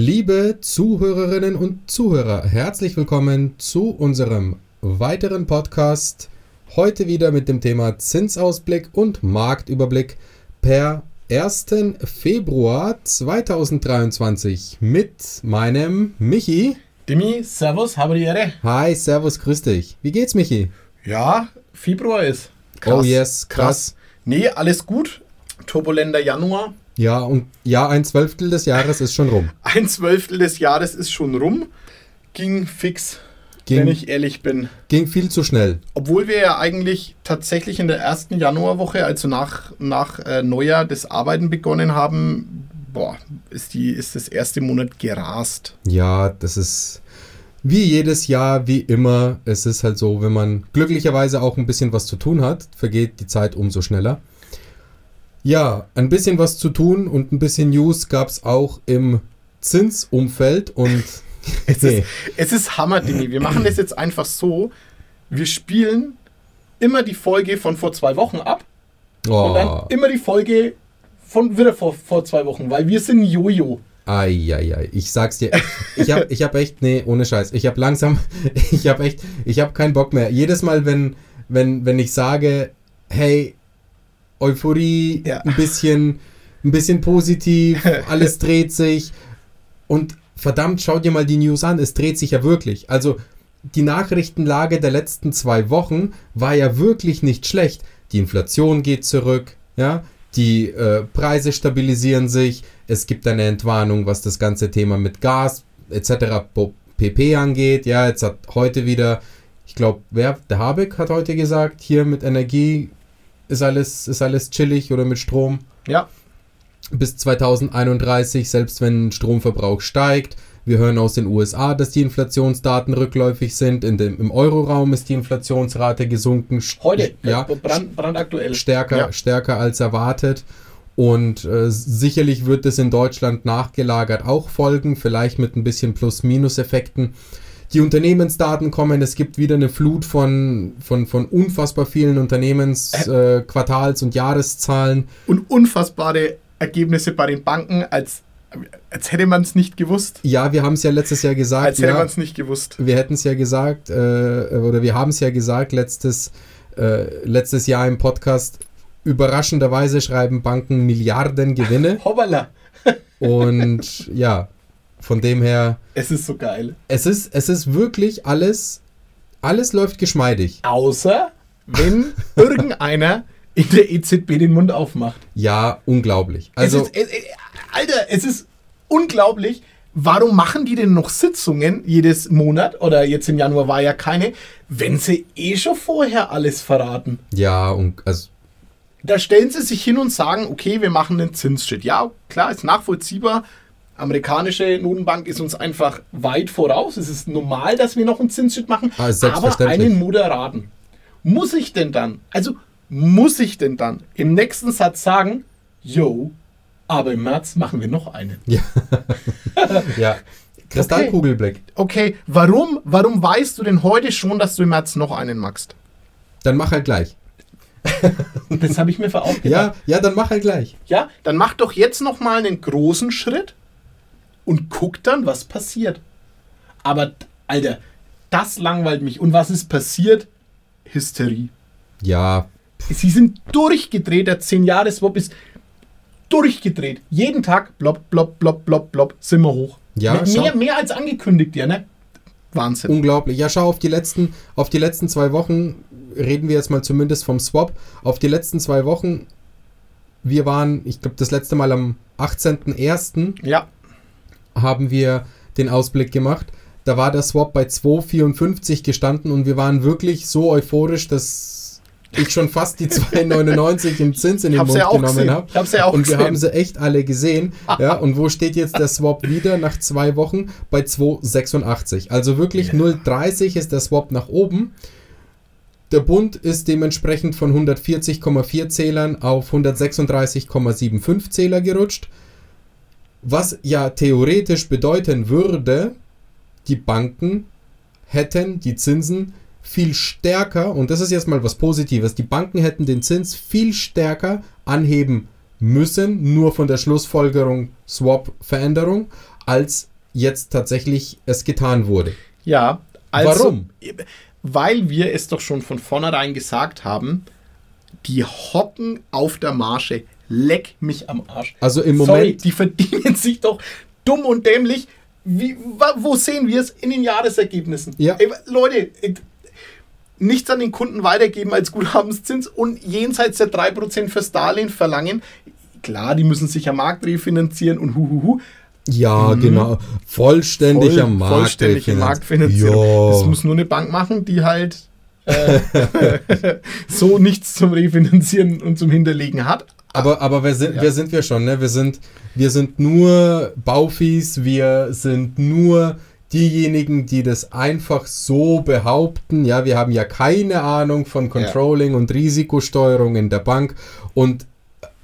Liebe Zuhörerinnen und Zuhörer, herzlich willkommen zu unserem weiteren Podcast. Heute wieder mit dem Thema Zinsausblick und Marktüberblick per 1. Februar 2023 mit meinem Michi. Dimi, Servus, habe die Ehre. Hi, Servus, grüß dich. Wie geht's, Michi? Ja, Februar ist. Oh yes, krass. Nee, alles gut. Turbulenter Januar. Ja, und ja, ein Zwölftel des Jahres ist schon rum. Ein Zwölftel des Jahres ist schon rum. Ging fix, Ging- wenn ich ehrlich bin. Ging viel zu schnell. Obwohl wir ja eigentlich tatsächlich in der ersten Januarwoche, also nach, nach äh, Neujahr, das Arbeiten begonnen haben, boah, ist, die, ist das erste Monat gerast. Ja, das ist wie jedes Jahr, wie immer. Es ist halt so, wenn man glücklicherweise auch ein bisschen was zu tun hat, vergeht die Zeit umso schneller. Ja, ein bisschen was zu tun und ein bisschen News gab es auch im Zinsumfeld und Es ist, es ist Hammer, Dimi. Wir machen das jetzt einfach so. Wir spielen immer die Folge von vor zwei Wochen ab und dann oh, immer die Folge von wieder vor, vor zwei Wochen, weil wir sind Jojo. Eieiei, ich sag's dir, ich hab, ich hab echt, nee, ohne Scheiß, ich hab langsam, ich hab echt, ich hab keinen Bock mehr. Jedes Mal, wenn, wenn, wenn ich sage, hey, Euphorie, Ja. ein bisschen, ein bisschen positiv, alles dreht sich und verdammt, schau dir mal die News an, es dreht sich ja wirklich. Also, die Nachrichtenlage der letzten zwei Wochen war ja wirklich nicht schlecht. Die Inflation geht zurück, ja, die äh, Preise stabilisieren sich, es gibt eine Entwarnung, was das ganze Thema mit Gas etc. pp angeht. Ja, jetzt hat heute wieder, ich glaube, wer, der Habeck hat heute gesagt, hier mit Energie ist alles, ist alles chillig oder mit Strom Ja, bis 2031, selbst wenn Stromverbrauch steigt. Wir hören aus den USA, dass die Inflationsdaten rückläufig sind. In dem, Im Euroraum ist die Inflationsrate gesunken. Heute, Ja, brand, brandaktuell. stärker, Ja. stärker als erwartet. Und äh, sicherlich wird es in Deutschland nachgelagert auch folgen, vielleicht mit ein bisschen Plus-Minus-Effekten. Die Unternehmensdaten kommen, es gibt wieder eine Flut von, von, von unfassbar vielen Unternehmens-, äh, Quartals- und Jahreszahlen. Und unfassbare Ergebnisse bei den Banken, als, als hätte man es nicht gewusst. Ja, wir haben es ja letztes Jahr gesagt. Als hätte ja, man es nicht gewusst. wir hätten es ja gesagt, äh, oder wir haben es ja gesagt letztes, äh, letztes Jahr im Podcast. Überraschenderweise schreiben Banken Milliarden Gewinne. Hoppala. Und ja, von dem her, Es ist so geil. es ist, es ist wirklich alles, alles läuft geschmeidig. Außer, wenn irgendeiner in der EZB den Mund aufmacht. Ja, unglaublich. Also, es ist, es, es, Alter, es ist unglaublich. Warum machen die denn noch Sitzungen jedes Monat oder jetzt im Januar war ja keine, wenn sie eh schon vorher alles verraten? ja, und also, Da stellen sie sich hin und sagen, okay, wir machen einen Zinsschritt. Ja, klar, ist nachvollziehbar. Amerikanische Notenbank ist uns einfach weit voraus. Es ist normal, dass wir noch einen Zinsschritt machen, Ah, aber einen moderaten. Muss ich denn dann, also muss ich denn dann im nächsten Satz sagen, yo, aber im März machen wir noch einen. ja. Kristallkugelblick. Okay, warum, warum weißt du denn heute schon, dass du im März noch einen machst? Dann mach halt gleich. Das habe ich mir verausgabt. Ja, ja, dann mach halt gleich. Ja, dann mach doch jetzt noch mal einen großen Schritt und guck dann, was passiert. Aber, Alter, das langweilt mich. Und was ist passiert? Hysterie. Ja, Sie sind durchgedreht. Der 10-Jahres-Swap ist durchgedreht. Jeden Tag, blob, blob, blob, blob, blob, sind wir hoch. Ja, mehr, schau. mehr, mehr als angekündigt, ja, ne? Wahnsinn. unglaublich. Ja, schau auf die letzten, auf die letzten zwei Wochen, reden wir jetzt mal zumindest vom Swap, auf die letzten zwei Wochen, wir waren, ich glaube, das letzte Mal am 18.01. Ja, haben wir den Ausblick gemacht. Da war der Swap bei 2,54 gestanden und wir waren wirklich so euphorisch, dass ich schon fast die 2,99 im Zins in den Mund ja genommen habe. Ich hab's ja auch und wir gesehen. haben sie echt alle gesehen. ja, und wo steht jetzt der Swap wieder nach zwei Wochen? Bei 2,86. Also wirklich Ja. 0,30 ist der Swap nach oben. Der Bund ist dementsprechend von 140,4 Zählern auf 136,75 Zähler gerutscht. Was ja theoretisch bedeuten würde, die Banken hätten die Zinsen viel stärker, und das ist jetzt mal was Positives, die Banken hätten den Zins viel stärker anheben müssen, nur von der Schlussfolgerung Swap-Veränderung, als jetzt tatsächlich es getan wurde. Ja, also, Warum? Weil wir es doch schon von vornherein gesagt haben, die hocken auf der Marge. Leck mich am Arsch. Also im Sorry, Moment, die verdienen sich doch dumm und dämlich. Wie, wo sehen wir es? In den Jahresergebnissen. Ja. Ey, Leute, äh, nichts an den Kunden weitergeben als Guthabenszins und jenseits der 3% fürs Darlehen verlangen. Klar, die müssen sich am Markt refinanzieren und huhuhu. ja genau, vollständiger Voll- Markt. vollständige Marktfinanzierung. Das muss nur eine Bank machen, die halt äh, so nichts zum Refinanzieren und zum Hinterlegen hat. Aber, aber wer, sind, Ja. wer sind wir schon? Ne? Wir, sind, wir sind nur Baufis, wir sind nur diejenigen, die das einfach so behaupten. Ja, wir haben ja keine Ahnung von Controlling und Risikosteuerung in der Bank. Und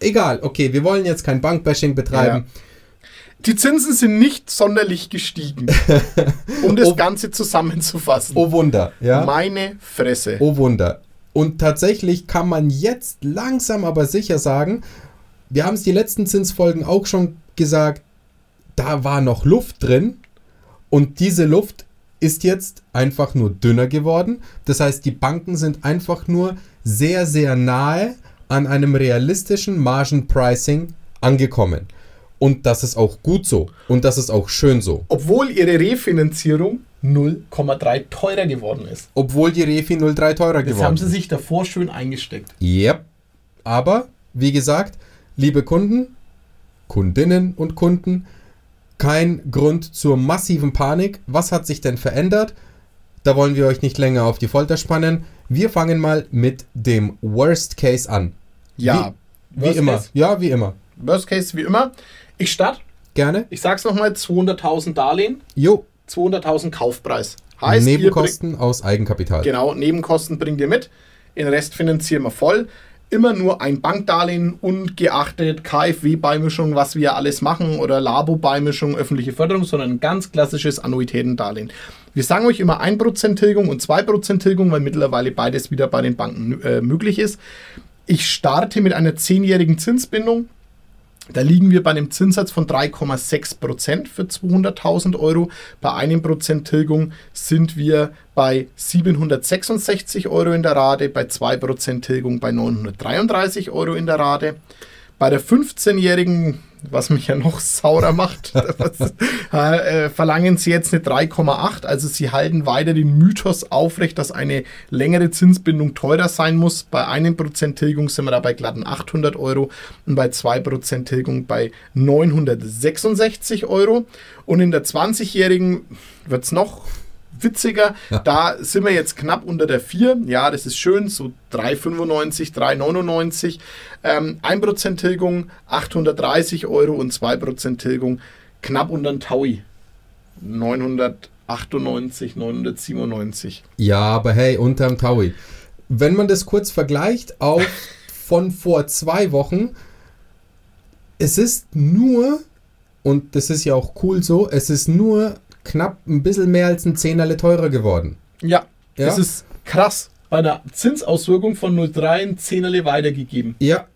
egal, okay, wir wollen jetzt kein Bankbashing betreiben. Die Zinsen sind nicht sonderlich gestiegen. um das Oh. Ganze zusammenzufassen. Oh Wunder, ja. Meine Fresse. Oh Wunder. Und tatsächlich kann man jetzt langsam aber sicher sagen, wir haben es die letzten Zinsfolgen auch schon gesagt, da war noch Luft drin und diese Luft ist jetzt einfach nur dünner geworden. Das heißt, die Banken sind einfach nur sehr, sehr nahe an einem realistischen Margenpricing angekommen. Und das ist auch gut so. Und das ist auch schön so. Obwohl ihre Refinanzierung 0,3 teurer geworden ist. Obwohl die Refi 03 teurer Das geworden haben ist. sie sich davor schön eingesteckt. Yep. Aber, wie gesagt, liebe Kunden, Kundinnen und Kunden, kein Grund zur massiven Panik. Was hat sich denn verändert? Da wollen wir euch nicht länger auf die Folter spannen. Wir fangen mal mit dem Worst Case an. Ja. Wie, wie immer. Case? Ja, wie immer. Worst Case wie immer. Ich starte. Gerne. Ich sag's nochmal: 200.000 Darlehen, Jo. 200.000 Kaufpreis. Heißt, ihr bringt, Nebenkosten aus Eigenkapital. genau, Nebenkosten bringt ihr mit. Den Rest finanzieren wir voll. Immer nur ein Bankdarlehen ungeachtet KfW-Beimischung, was wir alles machen, oder Labo-Beimischung, öffentliche Förderung, sondern ein ganz klassisches Annuitätendarlehen. Wir sagen euch immer 1% Tilgung und 2% Tilgung, weil mittlerweile beides wieder bei den Banken äh, möglich ist. Ich starte mit einer 10-jährigen Zinsbindung. Da liegen wir bei einem Zinssatz von 3,6% für 200.000 Euro. Bei einem Prozent Tilgung sind wir bei 766 Euro in der Rate, bei 2% Tilgung bei 933 Euro in der Rate. Bei der 15-jährigen, was mich ja noch saurer macht, äh, verlangen sie jetzt eine 3,8. Also sie halten weiter den Mythos aufrecht, dass eine längere Zinsbindung teurer sein muss. Bei einem Prozent Tilgung sind wir da bei glatten 800 Euro und bei 2% Tilgung bei 966 Euro. Und in der 20-jährigen wird es noch witziger. Da sind wir jetzt knapp unter der 4. Ja, das ist schön. So 3,95, 3,99. Ähm, 1% Tilgung 830 Euro und 2% Tilgung knapp unter den Taui. 998, 997. Ja, aber hey, unterm Taui. Wenn man das kurz vergleicht, auch von vor zwei Wochen, es ist nur, und das ist ja auch cool so, es ist nur knapp ein bisschen mehr als ein Zehnerle teurer geworden. Ja, Ja. das ist krass. Bei der Zinsauswirkung von 0,3 ein Zehnerle weitergegeben. Ja,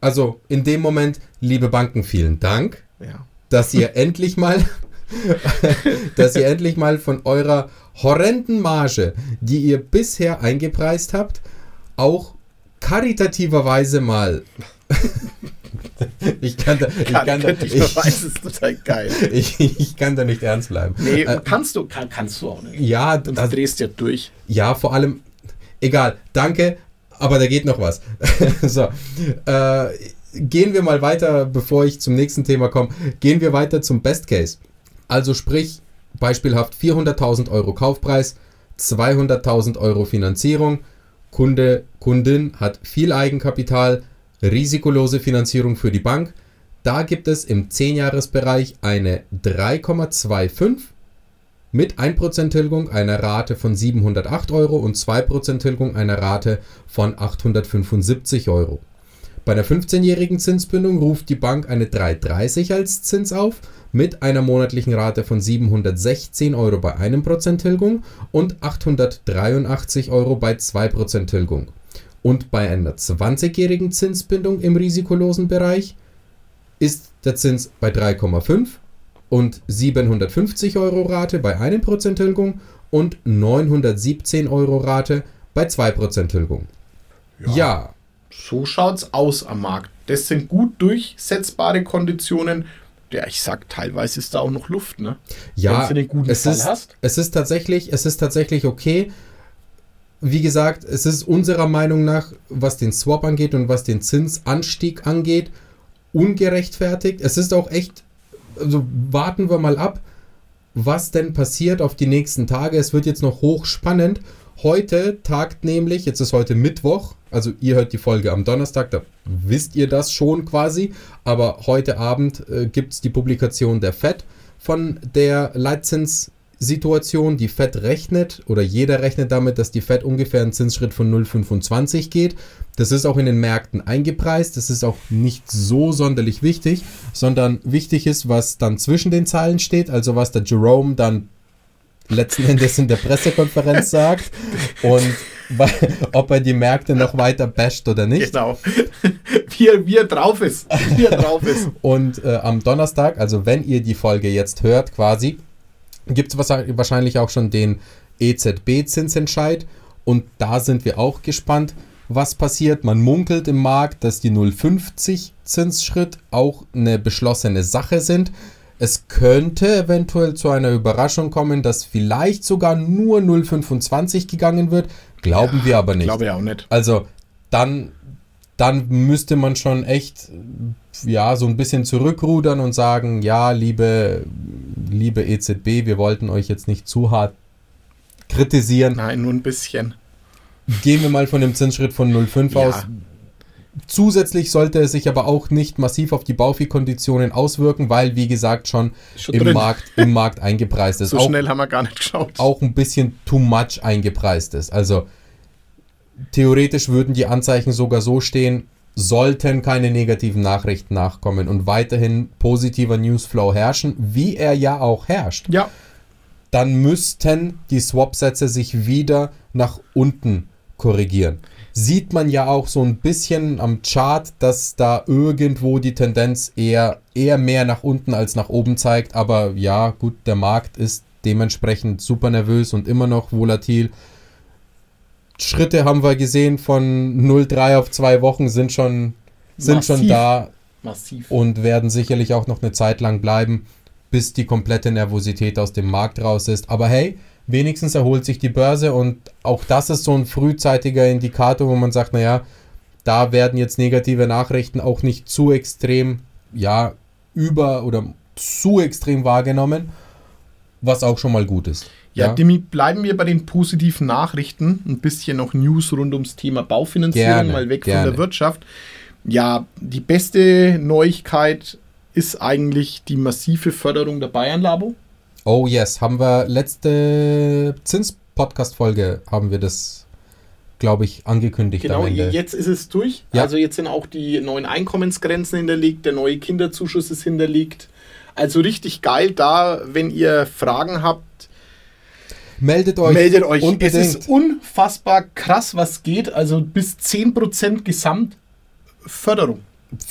also in dem Moment, liebe Banken, vielen Dank, Ja. dass ihr endlich mal, dass ihr endlich mal von eurer horrenden Marge, die ihr bisher eingepreist habt, auch karitativerweise mal. ich kann da, ich kann da, ich ich, weiß, ist total geil. ich, ich kann da nicht ernst bleiben. Nee, Äh, kannst du, kann, kannst du auch nicht. ja, Du das, drehst ja durch. ja, vor allem, egal, danke, aber da geht noch was. so, äh, gehen wir mal weiter, bevor ich zum nächsten Thema komme. Gehen wir weiter zum Best Case. Also sprich, beispielhaft 400.000 Euro Kaufpreis, 200.000 Euro Finanzierung, Kunde, Kundin hat viel Eigenkapital, risikolose Finanzierung für die Bank. Da gibt es im 10-Jahres-Bereich eine 3,25 mit 1% Tilgung einer Rate von 708 Euro und 2% Tilgung einer Rate von 875 Euro. Bei der 15-jährigen Zinsbindung ruft die Bank eine 3,30 als Zins auf mit einer monatlichen Rate von 716 Euro bei 1% Tilgung und 883 Euro bei 2% Tilgung. Und bei einer 20-jährigen Zinsbindung im risikolosen Bereich ist der Zins bei 3,5 und 750 Euro Rate bei 1% Tilgung und 917 Euro Rate bei 2% Tilgung. Ja. ja. So schaut's aus am Markt. Das sind gut durchsetzbare Konditionen. Ja, ich sag, teilweise ist da auch noch Luft, ne? Ja, es ist, es ist tatsächlich, es ist tatsächlich okay. Wie gesagt, es ist unserer Meinung nach, was den Swap angeht und was den Zinsanstieg angeht, ungerechtfertigt. Es ist auch echt, also warten wir mal ab, was denn passiert auf die nächsten Tage. Es wird jetzt noch hochspannend. Heute tagt nämlich, jetzt ist heute Mittwoch, also ihr hört die Folge am Donnerstag, da wisst ihr das schon quasi, aber heute Abend äh, gibt es die Publikation der FED von der Leitzins Situation, die Fed rechnet oder jeder rechnet damit, dass die Fed ungefähr einen Zinsschritt von 0,25 geht. Das ist auch in den Märkten eingepreist. Das ist auch nicht so sonderlich wichtig, sondern wichtig ist, was dann zwischen den Zahlen steht, also was der Jerome dann letzten Endes in der Pressekonferenz sagt und ob er die Märkte noch weiter basht oder nicht. Genau. Wie er, wie er drauf ist. Wie er drauf ist. und äh, am Donnerstag, also wenn ihr die Folge jetzt hört quasi, gibt es wahrscheinlich auch schon den EZB-Zinsentscheid. Und da sind wir auch gespannt, was passiert. Man munkelt im Markt, dass die 0,50 Zinsschritt auch eine beschlossene Sache sind. Es könnte eventuell zu einer Überraschung kommen, dass vielleicht sogar nur 0,25 gegangen wird. Glauben ja, wir aber nicht. Glaube ich auch nicht. Also dann, dann müsste man schon echt ja, so ein bisschen zurückrudern und sagen, ja, liebe, liebe EZB, wir wollten euch jetzt nicht zu hart kritisieren. Nein, nur ein bisschen. Gehen wir mal von dem Zinsschritt von 0,5 ja. aus. Zusätzlich sollte es sich aber auch nicht massiv auf die Baufi-Konditionen auswirken, weil, wie gesagt, schon, schon im, Markt, im Markt eingepreist ist. So auch, schnell haben wir gar nicht geschaut. Auch ein bisschen too much eingepreist ist. Also theoretisch würden die Anzeichen sogar so stehen, sollten keine negativen Nachrichten nachkommen und weiterhin positiver Newsflow herrschen, wie er ja auch herrscht, ja. dann müssten die Swap-Sätze sich wieder nach unten korrigieren. Sieht man ja auch so ein bisschen am Chart, dass da irgendwo die Tendenz eher, eher mehr nach unten als nach oben zeigt. Aber ja, gut, der Markt ist dementsprechend super nervös und immer noch volatil. Schritte haben wir gesehen von 0,3 auf zwei Wochen sind schon, sind schon da Massiv. und werden sicherlich auch noch eine Zeit lang bleiben, bis die komplette Nervosität aus dem Markt raus ist. Aber hey, wenigstens erholt sich die Börse und auch das ist so ein frühzeitiger Indikator, wo man sagt, naja, da werden jetzt negative Nachrichten auch nicht zu extrem, ja, über oder zu extrem wahrgenommen, was auch schon mal gut ist. Ja, ja, Demi, bleiben wir bei den positiven Nachrichten. Ein bisschen noch News rund ums Thema Baufinanzierung, gerne, mal weg gerne. von der Wirtschaft. Ja, die beste Neuigkeit ist eigentlich die massive Förderung der Bayern-Labo. Oh yes, haben wir letzte Zins-Podcast-Folge haben wir das, glaube ich, angekündigt. Genau, jetzt ist es durch. Ja. Also jetzt sind auch die neuen Einkommensgrenzen hinterlegt, der neue Kinderzuschuss ist hinterlegt. Also richtig geil da, wenn ihr Fragen habt, Meldet euch. Meldet euch. Unbedingt. Es ist unfassbar krass, was geht. Also bis 10% Gesamtförderung.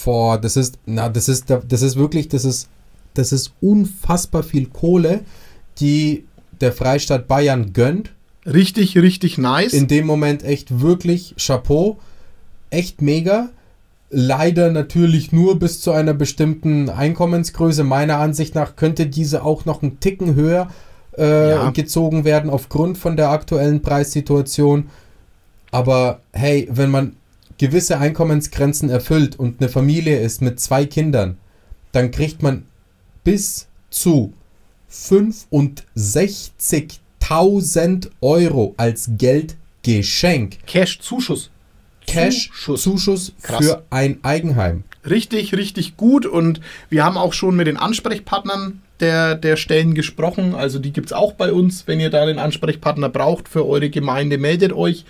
Boah, das ist, na, das ist, das ist wirklich, das ist, das ist unfassbar viel Kohle, die der Freistaat Bayern gönnt. Richtig, richtig nice. In dem Moment echt wirklich Chapeau. Echt mega. Leider natürlich nur bis zu einer bestimmten Einkommensgröße. Meiner Ansicht nach könnte diese auch noch einen Ticken höher äh, ja. gezogen werden aufgrund von der aktuellen Preissituation. Aber hey, wenn man gewisse Einkommensgrenzen erfüllt und eine Familie ist mit zwei Kindern, dann kriegt man bis zu 65.000 Euro als Geldgeschenk. Cash-Zuschuss. Cash-Zuschuss für ein Eigenheim. Richtig, richtig gut. Und wir haben auch schon mit den Ansprechpartnern der, der Stellen gesprochen. Also die gibt es auch bei uns. Wenn ihr da einen Ansprechpartner braucht für eure Gemeinde, meldet euch.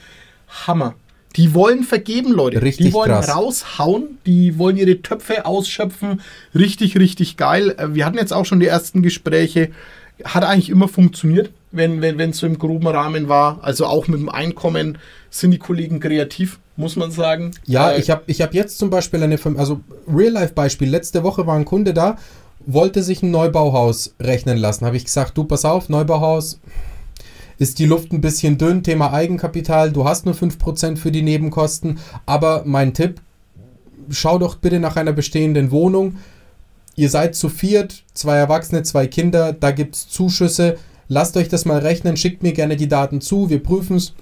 Hammer. Die wollen vergeben, Leute. Richtig die wollen krass. raushauen, die wollen ihre Töpfe ausschöpfen. Richtig, richtig geil. Äh, wir hatten jetzt auch schon die ersten Gespräche. Hat eigentlich immer funktioniert, wenn es wenn, so im groben Rahmen war. Also auch mit dem Einkommen sind die Kollegen kreativ, muss man sagen. Ja, äh, ich habe ich hab jetzt zum Beispiel eine, also Real-Life-Beispiel. Letzte Woche war ein Kunde da wollte sich ein Neubauhaus rechnen lassen. Habe ich gesagt, du pass auf, Neubauhaus ist die Luft ein bisschen dünn, Thema Eigenkapital, du hast nur 5% für die Nebenkosten, aber mein Tipp, schau doch bitte nach einer bestehenden Wohnung. Ihr seid zu viert, zwei Erwachsene, zwei Kinder, da gibt es Zuschüsse. Lasst euch das mal rechnen, schickt mir gerne die Daten zu, wir prüfen es.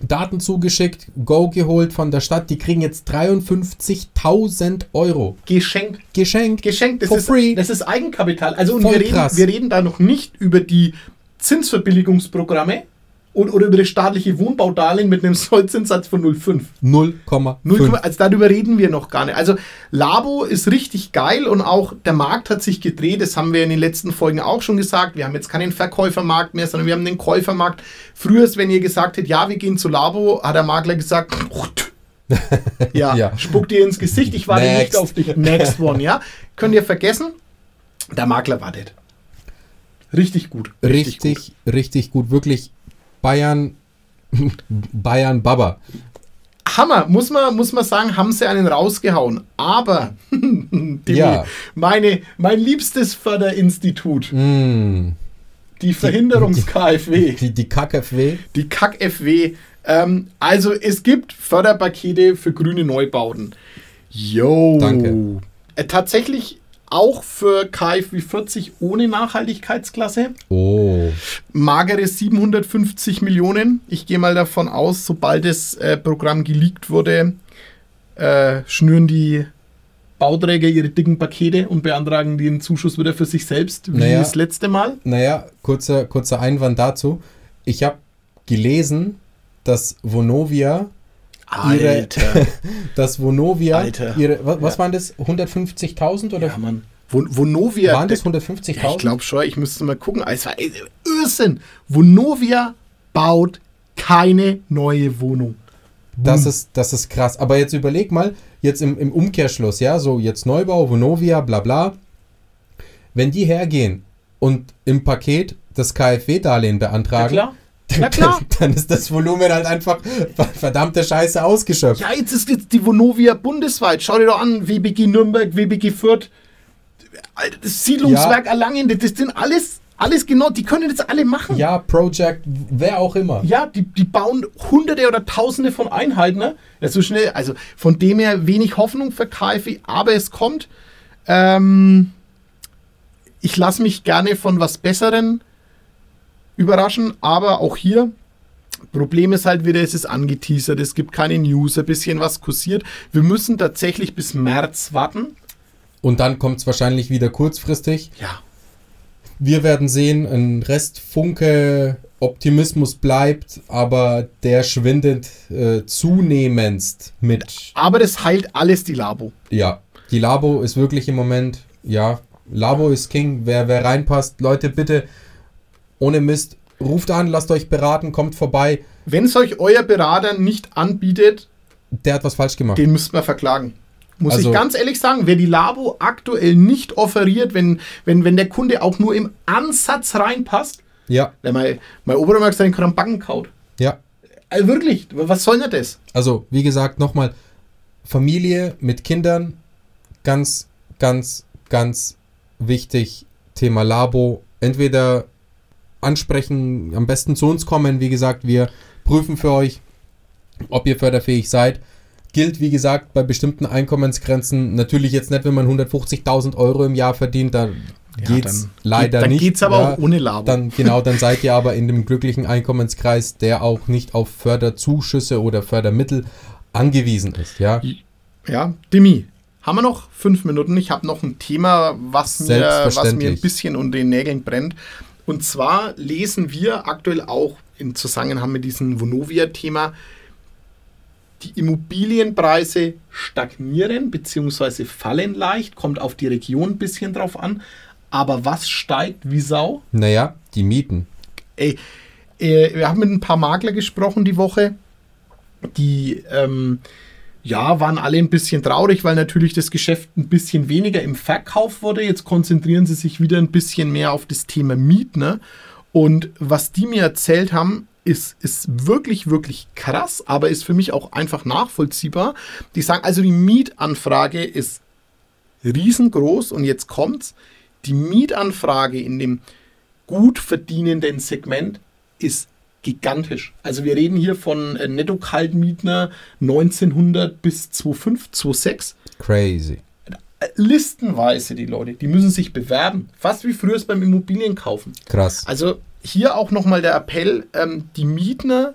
Daten zugeschickt, Go geholt von der Stadt, die kriegen jetzt 53.000 Euro. Geschenkt. Geschenkt. Geschenkt. Das, For ist, free. das ist Eigenkapital. Also und Voll wir reden, krass. wir reden da noch nicht über die Zinsverbilligungsprogramme und, oder über das staatliche Wohnbaudarlehen mit einem Sollzinssatz von 0,5. 0,5. 0, also darüber reden wir noch gar nicht. Also Labo ist richtig geil und auch der Markt hat sich gedreht. Das haben wir in den letzten Folgen auch schon gesagt. Wir haben jetzt keinen Verkäufermarkt mehr, sondern wir haben den Käufermarkt. Früher, wenn ihr gesagt hättet, ja, wir gehen zu Labo, hat der Makler gesagt, ja, Ja. spuck dir ins Gesicht, ich warte Next. nicht auf dich. Next one, ja. Könnt ihr vergessen, der Makler wartet. Richtig gut. Richtig, richtig, gut. Wirklich Bayern, Bayern Baba. Hammer, muss man, muss man sagen, haben sie einen rausgehauen. Aber, Dimi, Ja. meine, mein liebstes Förderinstitut, Mm, die Verhinderungs-KfW, die, die KKFW. die Kack-FW, ähm, also es gibt Förderpakete für grüne Neubauten. Yo. Danke. Äh, tatsächlich auch für KfW 40 ohne Nachhaltigkeitsklasse. Oh. magere 750 Millionen. Ich gehe mal davon aus, sobald das äh, Programm geleakt wurde, äh, schnüren die Bauträger ihre dicken Pakete und beantragen den Zuschuss wieder für sich selbst, wie Naja. das letzte Mal. Naja, kurzer, kurzer Einwand dazu. Ich habe gelesen, dass Vonovia ihre, dass Vonovia Alter. ihre, was, was Ja. waren das? 150.000 oder Ja, Mann. Vo- Vonovia. waren das Ja, 150.000? ich glaube schon, ich müsste mal gucken. Es war äh, Irrsinn. Vonovia baut keine neue Wohnung. Das ist, das ist krass. Aber jetzt überleg mal, jetzt im, im Umkehrschluss, ja, so jetzt Neubau, Vonovia, bla bla. Wenn die hergehen und im Paket das KfW-Darlehen beantragen, klar. Na klar. dann ist das Volumen halt einfach verdammte Scheiße ausgeschöpft. Ja, jetzt ist jetzt die Vonovia bundesweit. Schau dir doch an, WBG Nürnberg, WBG Fürth, das Siedlungswerk Erlangen, das sind alles, alles genau, die können das alle machen. Ja, Project, wer auch immer. Ja, die, die bauen hunderte oder tausende von Einheiten. Ne? Ja, so schnell, also von dem her wenig Hoffnung für KfW, aber es kommt. Ähm, ich lasse mich gerne von was Besseren überraschen, aber auch hier. Problem ist halt wieder, es ist angeteasert, es gibt keine News, ein bisschen was kursiert. Wir müssen tatsächlich bis März warten. Und dann kommt es wahrscheinlich wieder kurzfristig. Ja. Wir werden sehen, ein Rest Funke Optimismus bleibt, aber der schwindet äh, zunehmendst mit. Aber das heilt alles die Labo. Ja, die Labo ist wirklich im Moment, ja, Labo ist King. Wer, wer reinpasst, Leute, bitte ohne Mist, ruft an, lasst euch beraten, kommt vorbei. Wenn es euch euer Berater nicht anbietet, Der hat was falsch gemacht. den müsst man verklagen. Muss Also- ich ganz ehrlich sagen, wer die Labo aktuell nicht offeriert, wenn, wenn, wenn der Kunde auch nur im Ansatz reinpasst, Ja, wenn mein, mein Obermarkt seinen Krambacken kaut. ja. Also wirklich, was soll denn das? Also, wie gesagt, nochmal, Familie mit Kindern, ganz, ganz, ganz wichtig, Thema Labo. Entweder ansprechen, am besten zu uns kommen, wie gesagt, wir prüfen für euch, ob ihr förderfähig seid. Gilt, wie gesagt, bei bestimmten Einkommensgrenzen, natürlich jetzt nicht, wenn man 150.000 Euro im Jahr verdient, da geht's dann leider geht, dann nicht. geht's aber ja. auch ohne Labo. Dann, genau, dann seid ihr aber in dem glücklichen Einkommenskreis, der auch nicht auf Förderzuschüsse oder Fördermittel angewiesen ist. Ja, Ja, Demi, haben wir noch fünf Minuten? Ich habe noch ein Thema, was mir, was mir ein bisschen unter den Nägeln brennt. Und zwar lesen wir aktuell auch im Zusammenhang mit diesem Vonovia-Thema, die Immobilienpreise stagnieren bzw. fallen leicht, kommt auf die Region ein bisschen drauf an. Aber was steigt wie Sau? naja, die Mieten. Ey, äh, wir haben mit ein paar Makler gesprochen die Woche. Die ähm, ja, waren alle ein bisschen traurig, weil natürlich das Geschäft ein bisschen weniger im Verkauf wurde. Jetzt konzentrieren sie sich wieder ein bisschen mehr auf das Thema Mietner. Und was die mir erzählt haben, ist, ist wirklich, wirklich krass, aber ist für mich auch einfach nachvollziehbar. Die sagen also, die Mietanfrage ist riesengroß und jetzt kommt's. die Mietanfrage in dem gut verdienenden Segment ist gigantisch. Also wir reden hier von äh, Netto-Kaltmietner 1900 bis 2005, 2006. Crazy. Äh, listenweise die Leute, die müssen sich bewerben. Fast wie früher es beim Immobilienkaufen. Krass. Also hier auch nochmal der Appell, ähm, die Mietner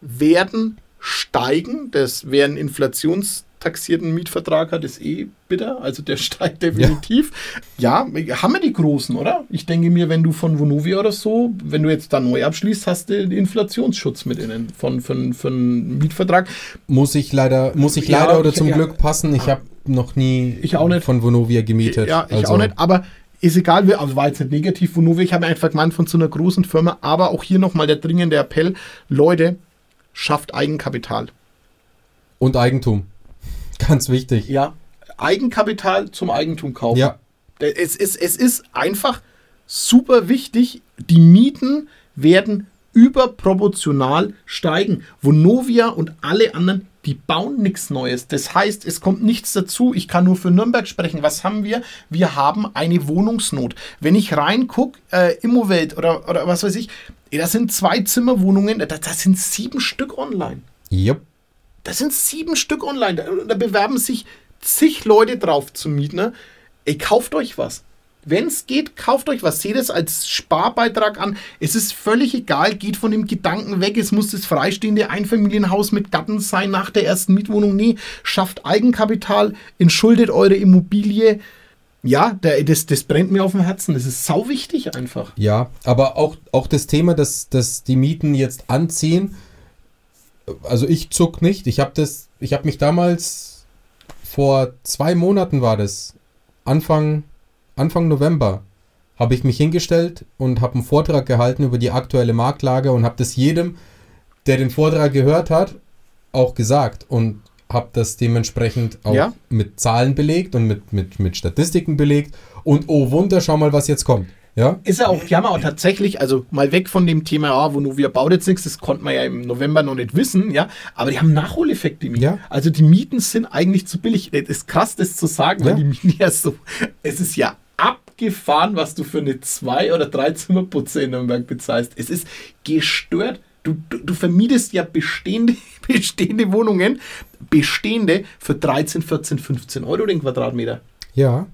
werden steigen. Das wäre ein inflationstaxierten Mietvertrag hat, ist eh bitter. Also der steigt definitiv. Ja. ja, haben wir die großen, oder? Ich denke mir, wenn du von Vonovia oder so, wenn du jetzt da neu abschließt, hast du den Inflationsschutz mit innen von, von, von einen Mietvertrag. Muss ich leider, muss ich Ja, leider oder ich- zum ja. Glück passen. Ich habe noch nie Ich auch nicht. von Vonovia gemietet. Ja, ich also, auch nicht, aber ist egal, also war jetzt nicht negativ, Vonovia, ich habe einfach gemeint von so einer großen Firma, aber auch hier nochmal der dringende Appell, Leute, schafft Eigenkapital. Und Eigentum. Ganz wichtig. Ja, Eigenkapital zum Eigentum kaufen. Ja, Es ist, es ist einfach super wichtig, die Mieten werden überproportional steigen. Vonovia und alle anderen, die bauen nichts Neues. Das heißt, es kommt nichts dazu. Ich kann nur für Nürnberg sprechen. Was haben wir? Wir haben eine Wohnungsnot. Wenn ich reingucke, äh, Immowelt oder, oder was weiß ich, das sind zwei Zimmerwohnungen, da, das sind sieben Stück online. Jupp. Das sind sieben Stück online. Da, da bewerben sich zig Leute drauf zu mieten. Ne? Ey, kauft euch was. Wenn es geht, kauft euch was. Seht es als Sparbeitrag an. Es ist völlig egal. Geht von dem Gedanken weg, es muss das freistehende Einfamilienhaus mit Gatten sein nach der ersten Mietwohnung. Nee, schafft Eigenkapital, entschuldet eure Immobilie. Ja, der, das, das brennt mir auf dem Herzen. Das ist sau wichtig einfach. Ja, aber auch, auch das Thema, dass, dass die Mieten jetzt anziehen, also ich zuck nicht. Ich habe das, ich habe mich damals vor zwei Monaten war das, Anfang, Anfang November, habe ich mich hingestellt und habe einen Vortrag gehalten über die aktuelle Marktlage und habe das jedem, der den Vortrag gehört hat, auch gesagt und habe das dementsprechend auch Ja. mit Zahlen belegt und mit, mit, mit Statistiken belegt und oh Wunder, schau mal, was jetzt kommt. Ja? Ist ja auch, die haben auch tatsächlich, also mal weg von dem Thema, ja, Vonovia baut jetzt nichts, das konnte man ja im November noch nicht wissen, ja, aber die haben Nachholeffekte, die Mieten. Ja. Also die Mieten sind eigentlich zu billig. Das ist krass, das zu sagen, Ja. weil die Mieten ja so, es ist ja abgefahren, was du für eine Zwei- oder Drei-Zimmer-Putze in Nürnberg bezahlst. Es ist gestört. Du, du, du vermietest ja bestehende, bestehende Wohnungen, bestehende für 13, 14, 15 Euro den Quadratmeter Ja.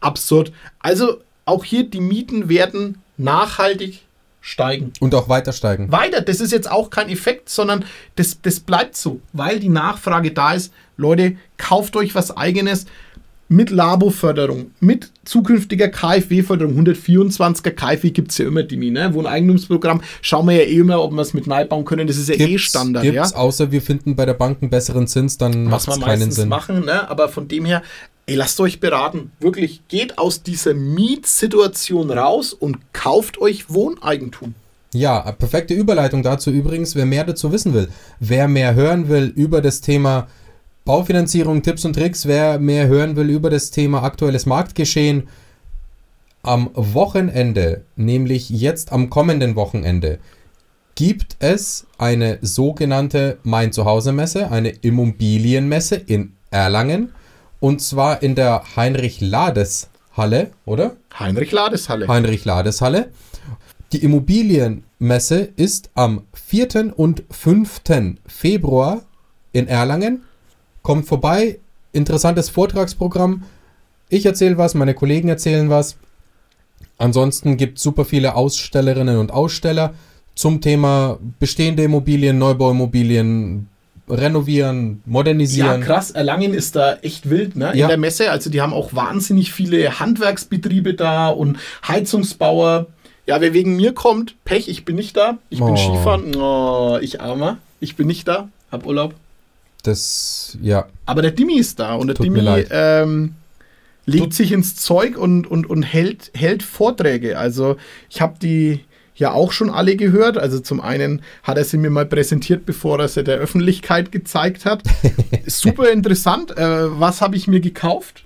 absurd. Also auch hier die Mieten werden nachhaltig steigen. Und auch weiter steigen. Weiter, das ist jetzt auch kein Effekt, sondern das, das bleibt so, weil die Nachfrage da ist. Leute, kauft euch was eigenes mit Labo-Förderung, mit zukünftiger KfW-Förderung. 124er KfW gibt es ja immer, Dimi, ne? Wohneigentumsprogramm. Schauen wir ja eh immer, ob wir es mit bauen können. Das ist ja eh Gibt's- Standard, gibt's, ja. außer wir finden bei der Bank einen besseren Zins, dann was macht wir es keinen Sinn. machen, ne? aber von dem her, ey, lasst euch beraten. Wirklich, geht aus dieser Mietsituation raus und kauft euch Wohneigentum. Ja, perfekte Überleitung dazu übrigens, wer mehr dazu wissen will. Wer mehr hören will über das Thema Baufinanzierung, Tipps und Tricks, wer mehr hören will über das Thema aktuelles Marktgeschehen, am Wochenende, nämlich jetzt am kommenden Wochenende, gibt es eine sogenannte Mein Zuhause Messe, eine Immobilienmesse in Erlangen und zwar in der Heinrich Lades Halle, oder? Heinrich Ladeshalle. Heinrich Lades Halle. Die Immobilienmesse ist am 4. und 5. Februar in Erlangen. Kommt vorbei, interessantes Vortragsprogramm. Ich erzähle was, meine Kollegen erzählen was. Ansonsten gibt es super viele Ausstellerinnen und Aussteller zum Thema bestehende Immobilien, Neubauimmobilien, renovieren, Ja, modernisieren. krass. Erlangen ist da echt wild, ne? In Ja. der Messe. Also, die haben auch wahnsinnig viele Handwerksbetriebe da und Heizungsbauer. Ja, wer wegen mir kommt, Pech, ich bin nicht da. Ich bin Oh. Skifahren. Oh, ich armer. Ich bin nicht da. Hab Urlaub. Das, ja, Aber der Dimi ist da und der Tut Dimi ähm, legt sich ins Zeug und, und, und hält, hält Vorträge. Also ich habe die ja auch schon alle gehört. Also zum einen hat er sie mir mal präsentiert, bevor er sie der Öffentlichkeit gezeigt hat. Super interessant. Äh, was habe ich mir gekauft?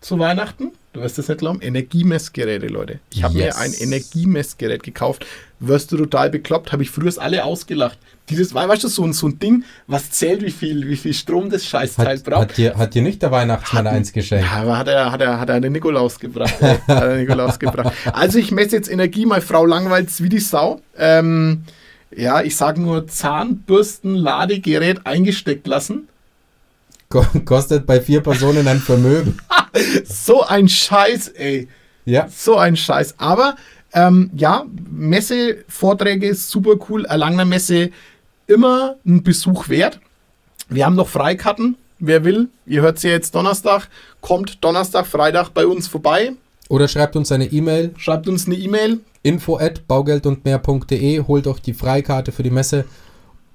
Zu Weihnachten. Du wirst es nicht glauben. Energiemessgeräte, Leute. Ich habe Yes. mir ein Energiemessgerät gekauft. Wirst du total bekloppt? Habe ich früher alle ausgelacht. Dieses, weißt du, so ein, so ein Ding, was zählt, wie viel, wie viel Strom das Scheißteil Hat, braucht. hat, dir, hat dir nicht der Weihnachtsmann eins geschenkt? Ja, aber hat er, hat er, hat er den Nikolaus gebracht. hat er Nikolaus gebracht. Also ich messe jetzt Energie, meine Frau langweilt's wie die Sau. Ähm, ja, ich sage nur Zahnbürsten, Ladegerät eingesteckt lassen. Ko- Kostet bei vier Personen ein Vermögen. So ein Scheiß, ey. Ja. So ein Scheiß. Aber ähm, ja, Messe, Vorträge, super cool. Erlangner Messe, immer ein Besuch wert. Wir haben noch Freikarten. Wer will, ihr hört es ja jetzt Donnerstag, kommt Donnerstag, Freitag bei uns vorbei. Oder schreibt uns eine E-Mail Schreibt uns eine E-Mail. info at baugeldundmehr.de, holt euch die Freikarte für die Messe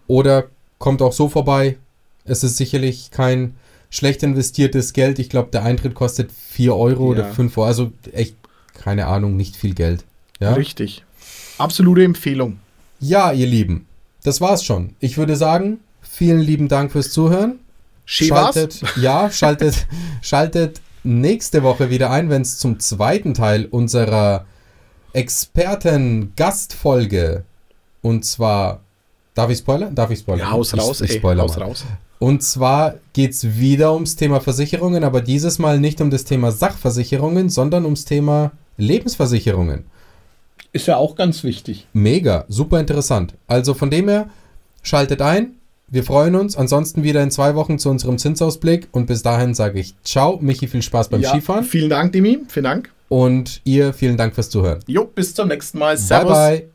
oder kommt auch so vorbei. Es ist sicherlich kein schlecht investiertes Geld. Ich glaube, der Eintritt kostet 4 Euro oder Ja. 5 Euro. Also echt, keine Ahnung, nicht viel Geld. Ja? Richtig. Absolute Empfehlung. ja, ihr Lieben, das war's schon. Ich würde sagen, vielen lieben Dank fürs Zuhören. Schön war's. Schaltet, ja, schaltet, schaltet nächste Woche wieder ein, wenn es zum zweiten Teil unserer Experten-Gastfolge und zwar, darf ich spoilern? Darf ich spoilern? Ja, haus Ich- raus, ich ey. spoiler Haus raus. Und zwar geht es wieder ums Thema Versicherungen, aber dieses Mal nicht um das Thema Sachversicherungen, sondern ums Thema Lebensversicherungen. Ist ja auch ganz wichtig. Mega, super interessant. Also von dem her, schaltet ein. Wir freuen uns. Ansonsten wieder in zwei Wochen zu unserem Zinsausblick. Und bis dahin sage ich Ciao. Michi, viel Spaß beim Ja, Skifahren. Vielen Dank, Demi. Vielen Dank. Und ihr, vielen Dank fürs Zuhören. Jo, bis zum nächsten Mal. Bye, Servus. bye.